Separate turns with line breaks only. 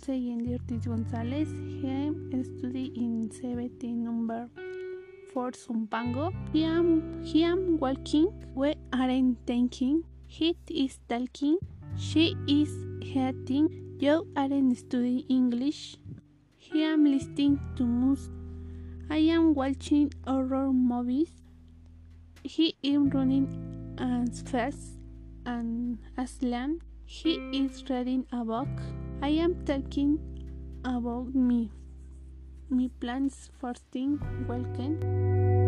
saying Ortiz Gonzalez. Am study in 17 number for Zumpango. He am, he am walking. We aren't thinking. He is talking. She is hating. You aren't studying English. I am listening to music. I am watching horror movies. He is running as fast and Aslan. He is reading a book. I am talking about me. My plans for thing welcome.